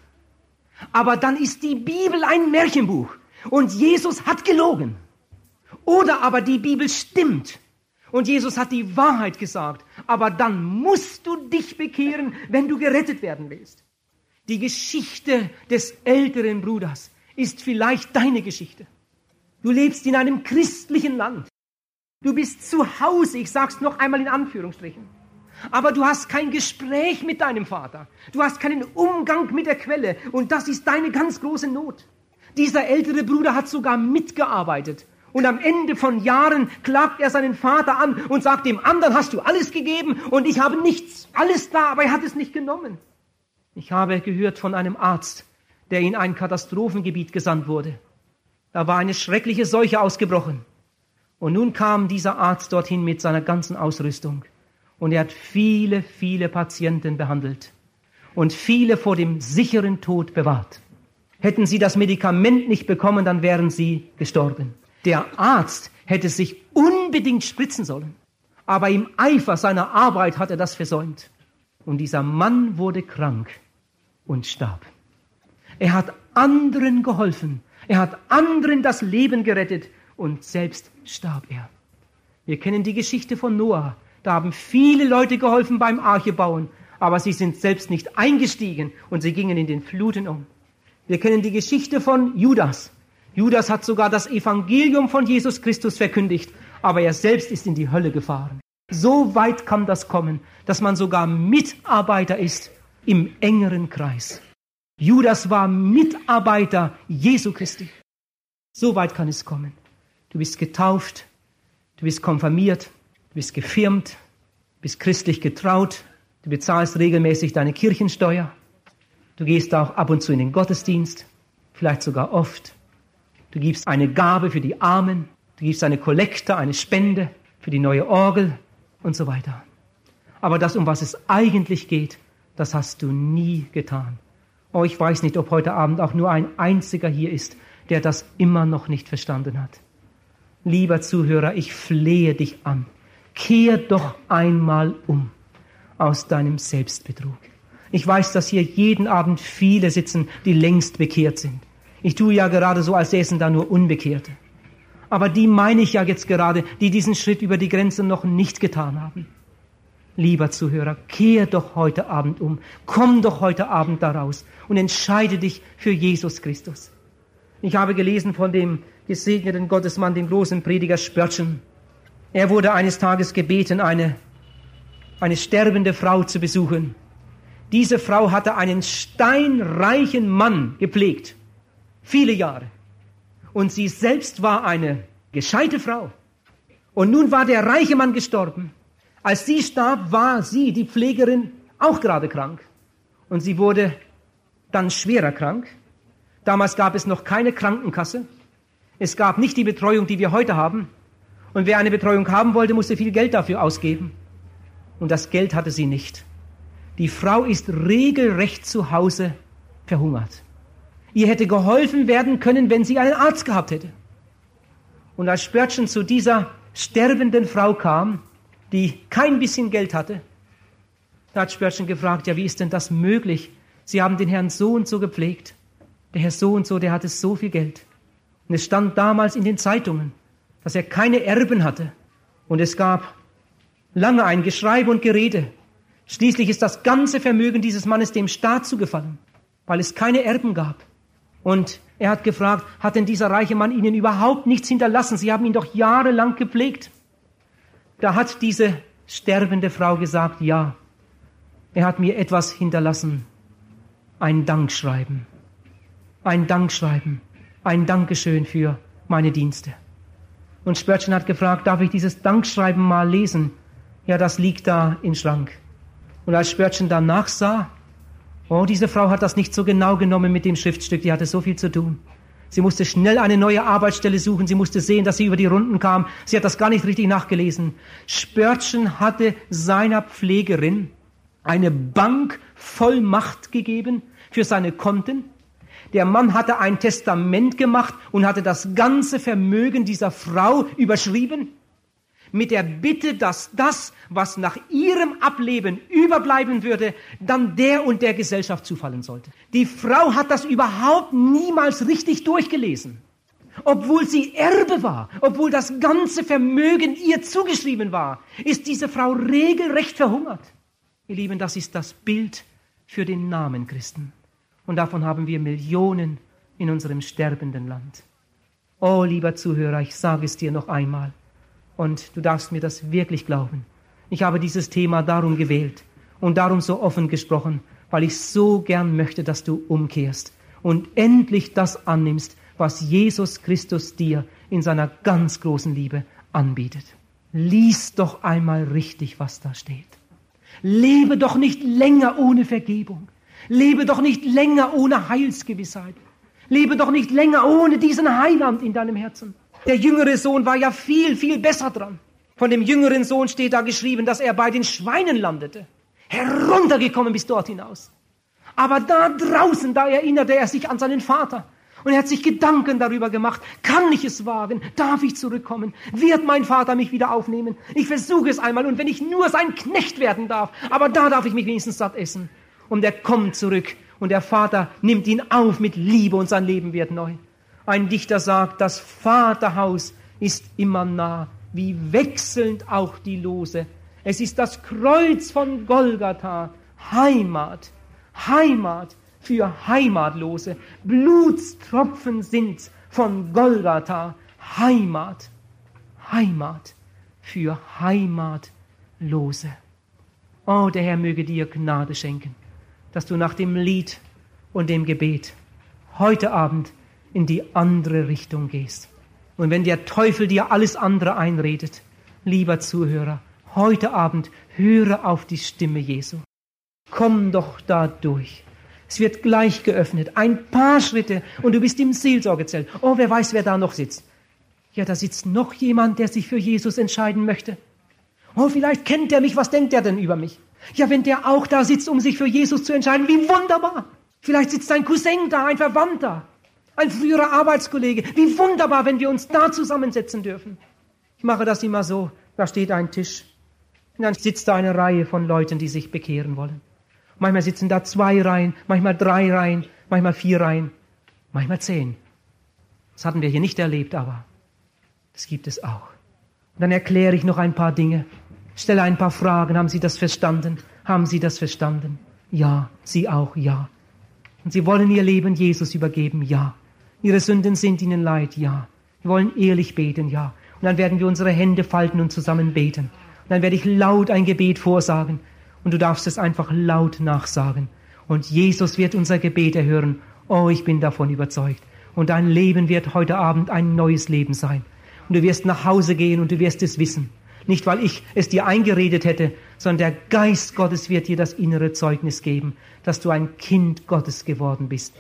aber dann ist die Bibel ein Märchenbuch und Jesus hat gelogen. Oder aber die Bibel stimmt und Jesus hat die Wahrheit gesagt, aber dann musst du dich bekehren, wenn du gerettet werden willst. Die Geschichte des älteren Bruders ist vielleicht deine Geschichte. Du lebst in einem christlichen Land. Du bist zu Hause, ich sag's noch einmal in Anführungsstrichen. Aber du hast kein Gespräch mit deinem Vater. Du hast keinen Umgang mit der Quelle. Und das ist deine ganz große Not. Dieser ältere Bruder hat sogar mitgearbeitet und am Ende von Jahren klagt er seinen Vater an und sagt dem anderen, hast du alles gegeben und ich habe nichts. Alles da, aber er hat es nicht genommen. Ich habe gehört von einem Arzt, der in ein Katastrophengebiet gesandt wurde. Da war eine schreckliche Seuche ausgebrochen. Und nun kam dieser Arzt dorthin mit seiner ganzen Ausrüstung. Und er hat viele, viele Patienten behandelt und viele vor dem sicheren Tod bewahrt. Hätten sie das Medikament nicht bekommen, dann wären sie gestorben. Der Arzt hätte sich unbedingt spritzen sollen. Aber im Eifer seiner Arbeit hat er das versäumt. Und dieser Mann wurde krank und starb. Er hat anderen geholfen. Er hat anderen das Leben gerettet und selbst starb er. Wir kennen die Geschichte von Noah. Da haben viele Leute geholfen beim Arche bauen, aber sie sind selbst nicht eingestiegen und sie gingen in den Fluten um. Wir kennen die Geschichte von Judas. Judas hat sogar das Evangelium von Jesus Christus verkündigt, aber er selbst ist in die Hölle gefahren. So weit kann das kommen, dass man sogar Mitarbeiter ist im engeren Kreis. Judas war Mitarbeiter Jesu Christi. So weit kann es kommen. Du bist getauft, du bist konfirmiert, bist gefirmt, bist christlich getraut, du bezahlst regelmäßig deine Kirchensteuer, du gehst auch ab und zu in den Gottesdienst, vielleicht sogar oft. Du gibst eine Gabe für die Armen, du gibst eine Kollekte, eine Spende für die neue Orgel und so weiter. Aber das, um was es eigentlich geht, Das hast du nie getan. Oh, ich weiß nicht, ob heute Abend auch nur ein einziger hier ist, der das immer noch nicht verstanden hat. Lieber Zuhörer, ich flehe dich an. Kehr doch einmal um aus deinem Selbstbetrug. Ich weiß, dass hier jeden Abend viele sitzen, die längst bekehrt sind. Ich tue ja gerade so, als säßen da nur Unbekehrte. Aber die meine ich ja jetzt gerade, die diesen Schritt über die Grenze noch nicht getan haben. Lieber Zuhörer, kehr doch heute Abend um, komm doch heute Abend daraus und entscheide dich für Jesus Christus. Ich habe gelesen von dem gesegneten Gottesmann, dem großen Prediger Spörtchen. Er wurde eines Tages gebeten, eine, eine sterbende Frau zu besuchen. Diese Frau hatte einen steinreichen Mann gepflegt. Viele Jahre. Und sie selbst war eine gescheite Frau. Und nun war der reiche Mann gestorben. Als sie starb, war sie, die Pflegerin, auch gerade krank. Und sie wurde dann schwerer krank. Damals gab es noch keine Krankenkasse. Es gab nicht die Betreuung, die wir heute haben. Und wer eine Betreuung haben wollte, musste viel Geld dafür ausgeben. Und das Geld hatte sie nicht. Die Frau ist regelrecht zu Hause verhungert. Ihr hätte geholfen werden können, wenn sie einen Arzt gehabt hätte. Und als Spörtchen zu dieser sterbenden Frau kam, die kein bisschen Geld hatte, da hat Spörtchen gefragt, ja, wie ist denn das möglich? Sie haben den Herrn so und so gepflegt. Der Herr so und so, der hatte so viel Geld. Und es stand damals in den Zeitungen, dass er keine Erben hatte. Und es gab lange ein Geschreibe und Gerede. Schließlich ist das ganze Vermögen dieses Mannes dem Staat zugefallen, weil es keine Erben gab. Und er hat gefragt, hat denn dieser reiche Mann Ihnen überhaupt nichts hinterlassen? Sie haben ihn doch jahrelang gepflegt. Da hat diese sterbende Frau gesagt, ja, er hat mir etwas hinterlassen. Ein Dankschreiben. Ein Dankschreiben ein Dankeschön für meine Dienste. Und Spörtchen hat gefragt, darf ich dieses Dankschreiben mal lesen? Ja, das liegt da im Schrank. Und als Spörtchen danach sah, oh, diese Frau hat das nicht so genau genommen mit dem Schriftstück, die hatte so viel zu tun. Sie musste schnell eine neue Arbeitsstelle suchen. Sie musste sehen, dass sie über die Runden kam. Sie hat das gar nicht richtig nachgelesen. Spörtchen hatte seiner Pflegerin eine Bank voll Macht gegeben für seine Konten. Der Mann hatte ein Testament gemacht und hatte das ganze Vermögen dieser Frau überschrieben mit der Bitte, dass das, was nach ihrem Ableben überbleiben würde, dann der und der Gesellschaft zufallen sollte. Die Frau hat das überhaupt niemals richtig durchgelesen. Obwohl sie Erbe war, obwohl das ganze Vermögen ihr zugeschrieben war, ist diese Frau regelrecht verhungert. Ihr Lieben, das ist das Bild für den Namen Christen. Und davon haben wir Millionen in unserem sterbenden Land. Oh, lieber Zuhörer, ich sage es dir noch einmal. Und du darfst mir das wirklich glauben. Ich habe dieses Thema darum gewählt und darum so offen gesprochen, weil ich so gern möchte, dass du umkehrst und endlich das annimmst, was Jesus Christus dir in seiner ganz großen Liebe anbietet. Lies doch einmal richtig, was da steht. Lebe doch nicht länger ohne Vergebung. Lebe doch nicht länger ohne Heilsgewissheit. Lebe doch nicht länger ohne diesen Heiland in deinem Herzen. Der jüngere Sohn war ja viel, viel besser dran. Von dem jüngeren Sohn steht da geschrieben, dass er bei den Schweinen landete. Heruntergekommen bis dort hinaus. Aber da draußen, da erinnerte er sich an seinen Vater. Und er hat sich Gedanken darüber gemacht, kann ich es wagen? Darf ich zurückkommen? Wird mein Vater mich wieder aufnehmen? Ich versuche es einmal und wenn ich nur sein Knecht werden darf, aber da darf ich mich wenigstens satt essen und er kommt zurück und der Vater nimmt ihn auf mit Liebe und sein Leben wird neu. Ein Dichter sagt, das Vaterhaus ist immer nah, wie wechselnd auch die Lose. Es ist das Kreuz von Golgatha, Heimat, Heimat für Heimatlose. Blutstropfen sind von Golgatha, Heimat, Heimat für Heimatlose. Oh, der Herr möge dir Gnade schenken dass du nach dem Lied und dem Gebet heute Abend in die andere Richtung gehst. Und wenn der Teufel dir alles andere einredet, lieber Zuhörer, heute Abend höre auf die Stimme Jesu. Komm doch da durch. Es wird gleich geöffnet. Ein paar Schritte und du bist im Seelsorgezelt. Oh, wer weiß, wer da noch sitzt. Ja, da sitzt noch jemand, der sich für Jesus entscheiden möchte. Oh, vielleicht kennt er mich. Was denkt er denn über mich? Ja, wenn der auch da sitzt, um sich für Jesus zu entscheiden, wie wunderbar. Vielleicht sitzt ein Cousin da, ein Verwandter, ein früherer Arbeitskollege. Wie wunderbar, wenn wir uns da zusammensetzen dürfen. Ich mache das immer so. Da steht ein Tisch. Und dann sitzt da eine Reihe von Leuten, die sich bekehren wollen. Manchmal sitzen da zwei Reihen, manchmal drei Reihen, manchmal vier Reihen, manchmal zehn. Das hatten wir hier nicht erlebt, aber das gibt es auch. Und dann erkläre ich noch ein paar Dinge, stelle ein paar Fragen. Haben Sie das verstanden? Haben Sie das verstanden? Ja, Sie auch, ja. Und Sie wollen Ihr Leben Jesus übergeben? Ja. Ihre Sünden sind Ihnen leid? Ja. Wir wollen ehrlich beten? Ja. Und dann werden wir unsere Hände falten und zusammen beten. Und dann werde ich laut ein Gebet vorsagen. Und du darfst es einfach laut nachsagen. Und Jesus wird unser Gebet erhören. Oh, ich bin davon überzeugt. Und dein Leben wird heute Abend ein neues Leben sein. Und du wirst nach Hause gehen und du wirst es wissen. Nicht, weil ich es dir eingeredet hätte, sondern der Geist Gottes wird dir das innere Zeugnis geben, dass du ein Kind Gottes geworden bist